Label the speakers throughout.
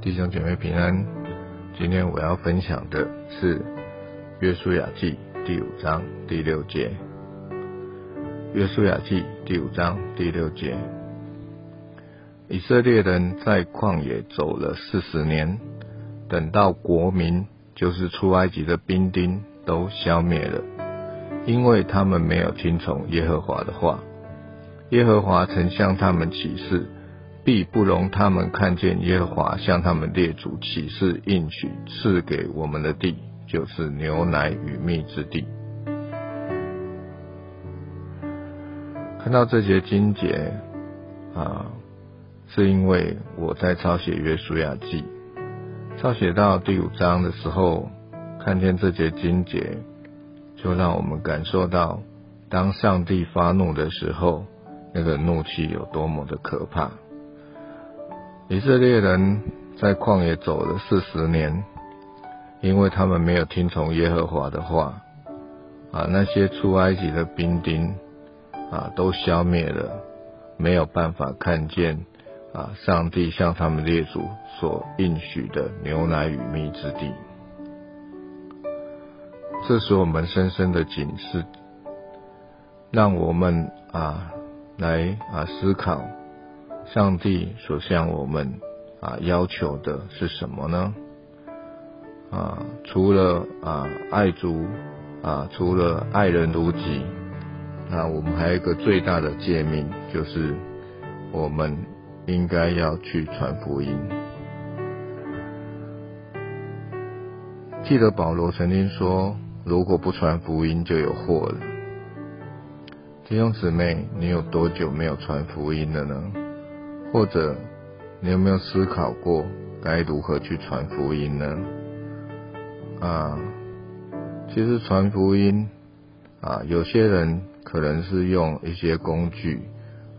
Speaker 1: 弟兄姐妹平安。今天我要分享的是《约书亚记》第五章第六节。《约书亚记》第五章第六节：以色列人在旷野走了四十年，等到国民，就是出埃及的兵丁都消灭了，因为他们没有听从耶和华的话。耶和华曾向他们起誓。必不容他们看见耶和华向他们列祖起誓应许赐给我们的地，就是牛奶与蜜之地。看到这节经节啊，是因为我在抄写约书亚记，抄写到第五章的时候，看见这节经节，就让我们感受到，当上帝发怒的时候，那个怒气有多么的可怕。以色列人在旷野走了四十年，因为他们没有听从耶和华的话，啊，那些出埃及的兵丁啊都消灭了，没有办法看见啊上帝向他们列祖所应许的牛奶与蜜之地。这使我们深深的警示，让我们啊来啊思考。上帝所向我们啊要求的是什么呢？啊，除了啊爱主啊，除了爱人如己，那我们还有一个最大的诫命，就是我们应该要去传福音。记得保罗曾经说：“如果不传福音，就有祸了。”弟兄姊妹，你有多久没有传福音了呢？或者，你有没有思考过该如何去传福音呢？啊，其实传福音啊，有些人可能是用一些工具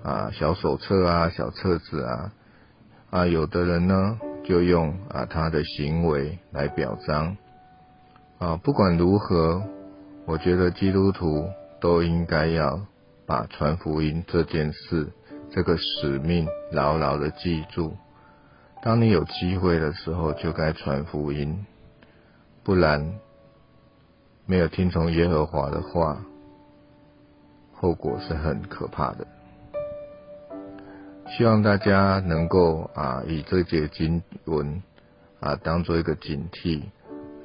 Speaker 1: 啊，小手册啊、小册子啊，啊，有的人呢就用啊他的行为来表彰啊。不管如何，我觉得基督徒都应该要把传福音这件事。这个使命牢牢的记住，当你有机会的时候，就该传福音，不然没有听从耶和华的话，后果是很可怕的。希望大家能够啊，以这节经文啊，当做一个警惕，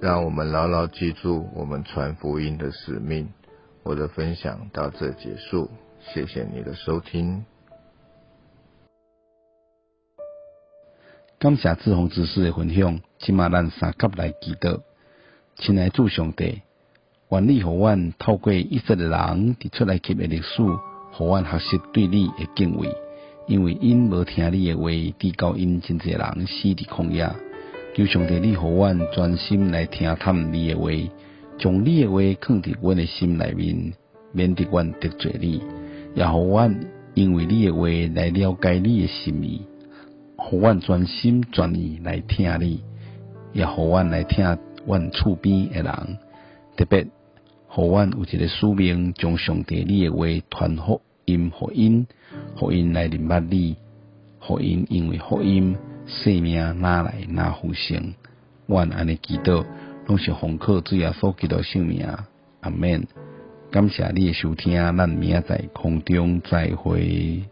Speaker 1: 让我们牢牢记住我们传福音的使命。我的分享到这结束，谢谢你的收听。
Speaker 2: 感谢志宏之师的分享，今嘛咱三甲来祈祷，亲爱主上帝，愿你互阮透过以色列人伫出来级的历史，互阮学习对你的敬畏，因为因无听你的话，地高因真济人死伫旷野。求上帝你互阮专心来听探你的话，将你的话放伫阮的心内面，免得阮得罪你，也互阮因为你的话来了解你的心意。互阮专心专意来听你，也互阮来听阮厝边诶人，特别互阮有一个使命，将上帝你诶话传福音，福音，福音来明白你，福音因为福音，生命哪来哪复生，阮安尼祈祷，拢是奉靠主耶稣基督性命，阿免。感谢你诶收听，咱明仔在空中再会。